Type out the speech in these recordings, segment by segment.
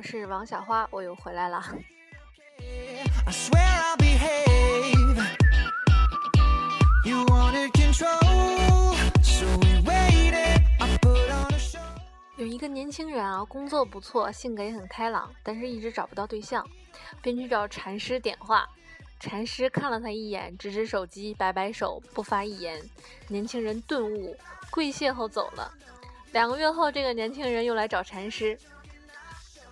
我是王小花，我又回来了。有一个年轻人啊，工作不错，性格也很开朗，但是一直找不到对象，便去找禅师点化。禅师看了他一眼，指指手机，摆摆手，不发一言。年轻人顿悟，跪谢后走了。两个月后，这个年轻人又来找禅师。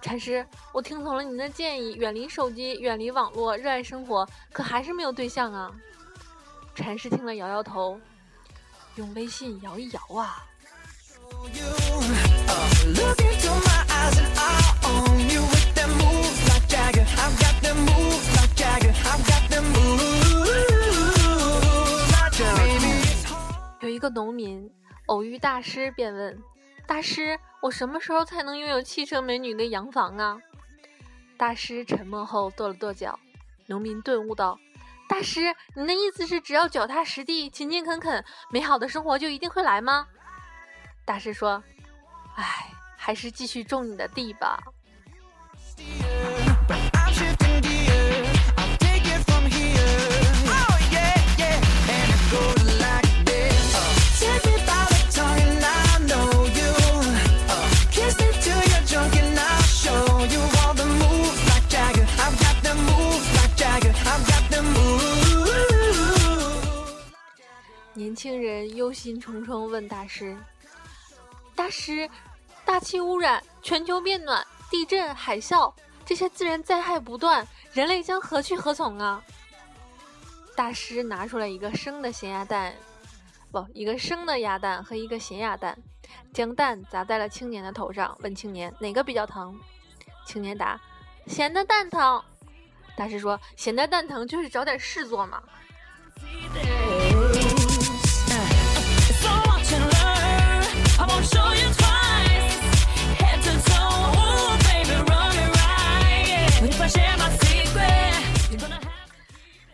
禅师，我听从了您的建议，远离手机，远离网络，热爱生活，可还是没有对象啊。禅师听了摇摇头，用微信摇一摇啊。有一个农民偶遇大师，便问：“大师，我什么时候才能拥有汽车美女的洋房啊？”大师沉默后跺了跺脚，农民顿悟道：“大师，您的意思是只要脚踏实地、勤勤恳恳，美好的生活就一定会来吗？”大师说：“哎，还是继续种你的地吧。”年轻人忧心忡忡问大师：“大师，大气污染、全球变暖、地震、海啸，这些自然灾害不断，人类将何去何从啊？”大师拿出来一个生的咸鸭蛋，不，一个生的鸭蛋和一个咸鸭蛋，将蛋砸在了青年的头上，问青年哪个比较疼？青年答：“咸的蛋疼。”大师说：“咸的蛋疼就是找点事做嘛。”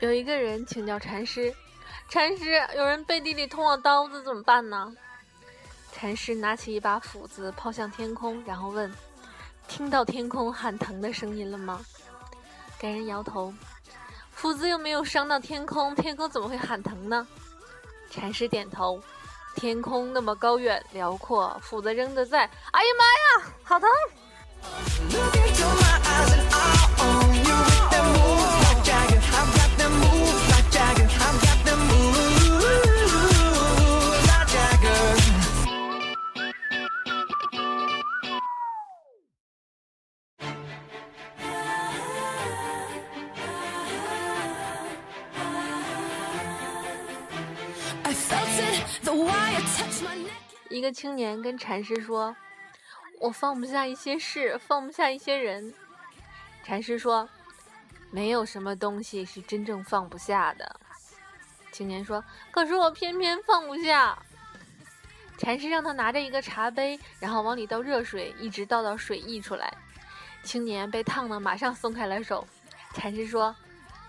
有一个人请教禅师：“禅师，有人背地里捅我刀子怎么办呢？”禅师拿起一把斧子抛向天空，然后问：“听到天空喊疼的声音了吗？”该人摇头：“斧子又没有伤到天空，天空怎么会喊疼呢？”禅师点头。天空那么高远辽阔，斧子扔的在，哎呀妈呀，好疼！个青年跟禅师说：“我放不下一些事，放不下一些人。”禅师说：“没有什么东西是真正放不下的。”青年说：“可是我偏偏放不下。”禅师让他拿着一个茶杯，然后往里倒热水，一直倒到水溢出来。青年被烫的马上松开了手。禅师说：“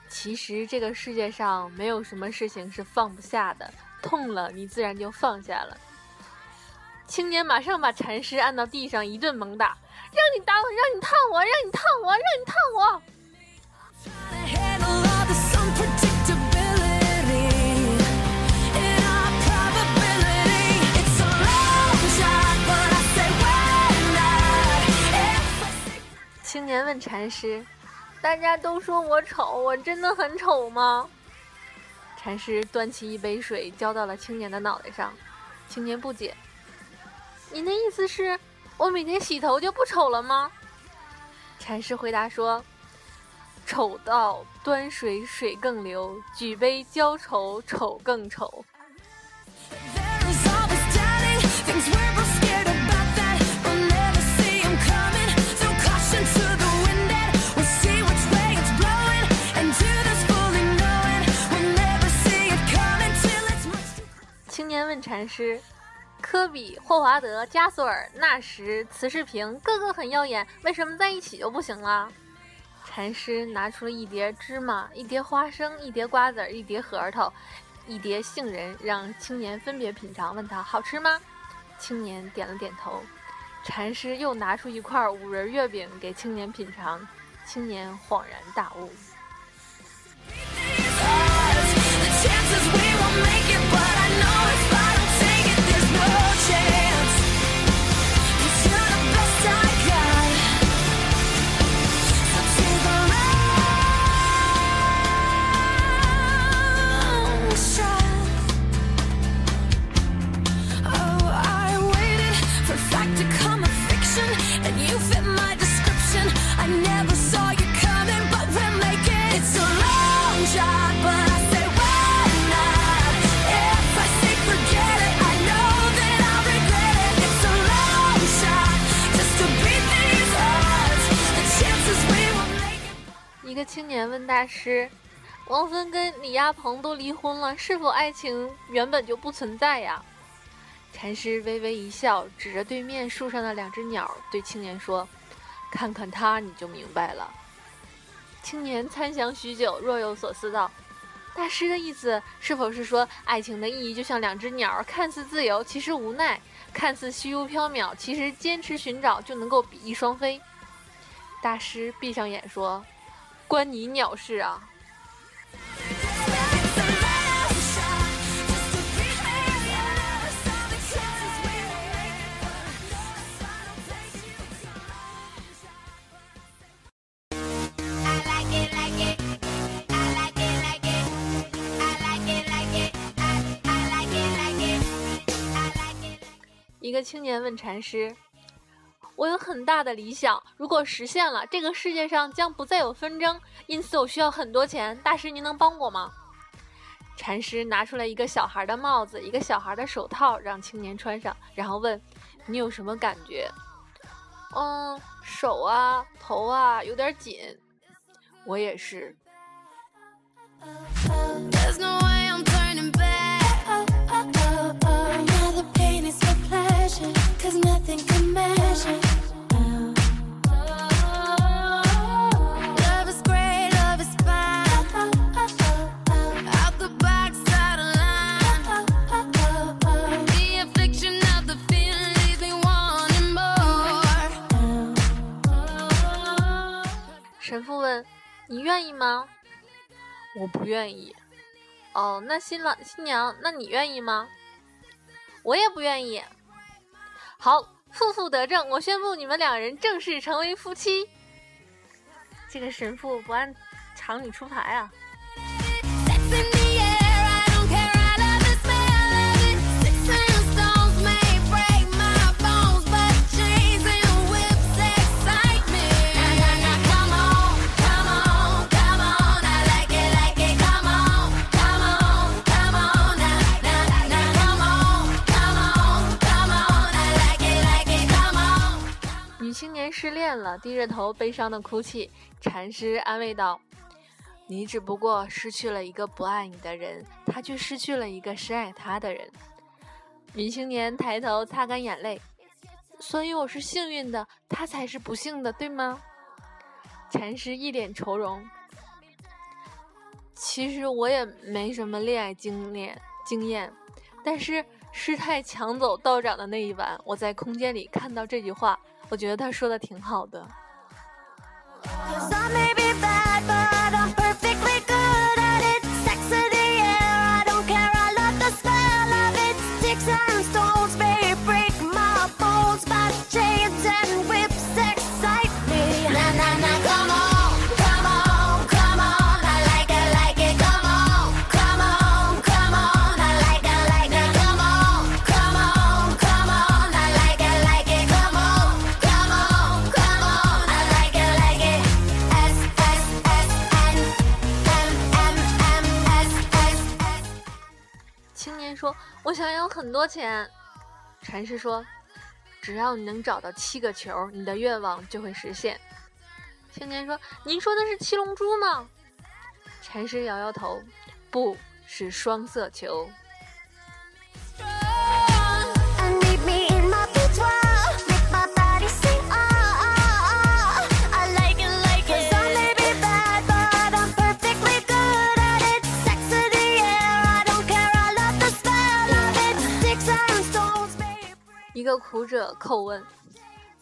其实这个世界上没有什么事情是放不下的。”痛了，你自然就放下了。青年马上把禅师按到地上一顿猛打，让你打我，让你烫我，让你烫我，让你烫我。青年问禅师：“大家都说我丑，我真的很丑吗？”禅师端起一杯水，浇到了青年的脑袋上。青年不解：“您的意思是，我每天洗头就不丑了吗？”禅师回答说：“丑到端水水更流，举杯浇愁丑更丑。”问禅师：“科比、霍华德、加索尔、纳什、慈世平，个个很耀眼，为什么在一起就不行了？”禅师拿出了一碟芝麻、一碟花生、一碟瓜子、一碟核桃、一碟杏仁，让青年分别品尝，问他好吃吗？青年点了点头。禅师又拿出一块五仁月饼给青年品尝，青年恍然大悟。青年问大师：“王芬跟李亚鹏都离婚了，是否爱情原本就不存在呀？”禅师微微一笑，指着对面树上的两只鸟，对青年说：“看看它，你就明白了。”青年参详许久，若有所思道：“大师的意思是否是说，爱情的意义就像两只鸟，看似自由，其实无奈；看似虚无缥缈，其实坚持寻找就能够比翼双飞？”大师闭上眼说。关你鸟事啊！一个青年问禅师。我有很大的理想，如果实现了，这个世界上将不再有纷争。因此，我需要很多钱。大师，您能帮我吗？禅师拿出来一个小孩的帽子，一个小孩的手套，让青年穿上，然后问：“你有什么感觉？”“嗯，手啊，头啊，有点紧。”“我也是。”神父问：“你愿意吗？”“我不愿意。”“哦，那新郎新娘，那你愿意吗？”“我也不愿意。”“好，负负得正，我宣布你们两人正式成为夫妻。”这个神父不按常理出牌啊！失恋了，低着头悲伤的哭泣。禅师安慰道：“你只不过失去了一个不爱你的人，他却失去了一个深爱他的人。”女青年抬头擦干眼泪，所以我是幸运的，他才是不幸的，对吗？禅师一脸愁容。其实我也没什么恋爱经验经验，但是师太抢走道长的那一晚，我在空间里看到这句话。我觉得他说的挺好的。青年说我想要很多钱，禅师说：“只要你能找到七个球，你的愿望就会实现。”青年说：“您说的是七龙珠吗？”禅师摇摇头：“不是双色球。”一个苦者叩问：“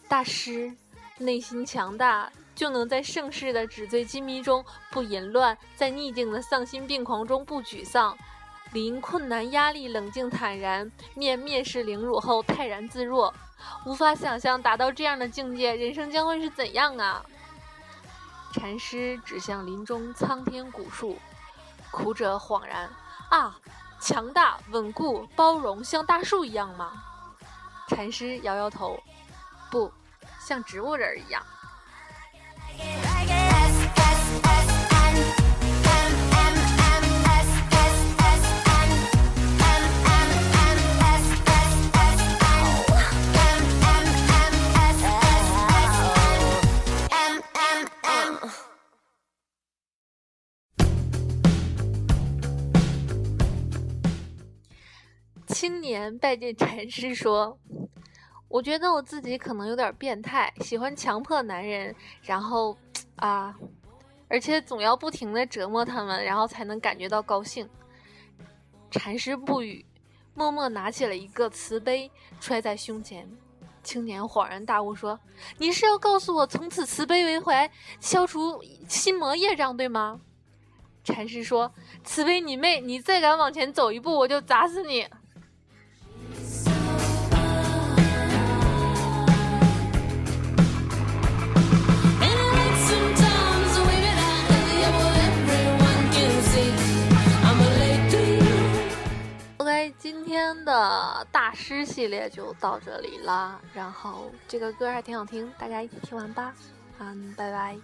大师内心强大，就能在盛世的纸醉金迷中不淫乱，在逆境的丧心病狂中不沮丧，临困难压力冷静坦然，面蔑视凌辱后泰然自若。无法想象达到这样的境界，人生将会是怎样啊！禅师指向林中苍天古树，苦者恍然啊，强大、稳固、包容，像大树一样吗？禅师摇摇头，不像植物人一样。青年拜见禅师说：“我觉得我自己可能有点变态，喜欢强迫男人，然后啊，而且总要不停的折磨他们，然后才能感觉到高兴。”禅师不语，默默拿起了一个瓷杯，揣在胸前。青年恍然大悟说：“你是要告诉我，从此慈悲为怀，消除心魔业障，对吗？”禅师说：“慈悲你妹！你再敢往前走一步，我就砸死你！”今天的大师系列就到这里啦，然后这个歌还挺好听，大家一起听完吧，嗯，拜拜。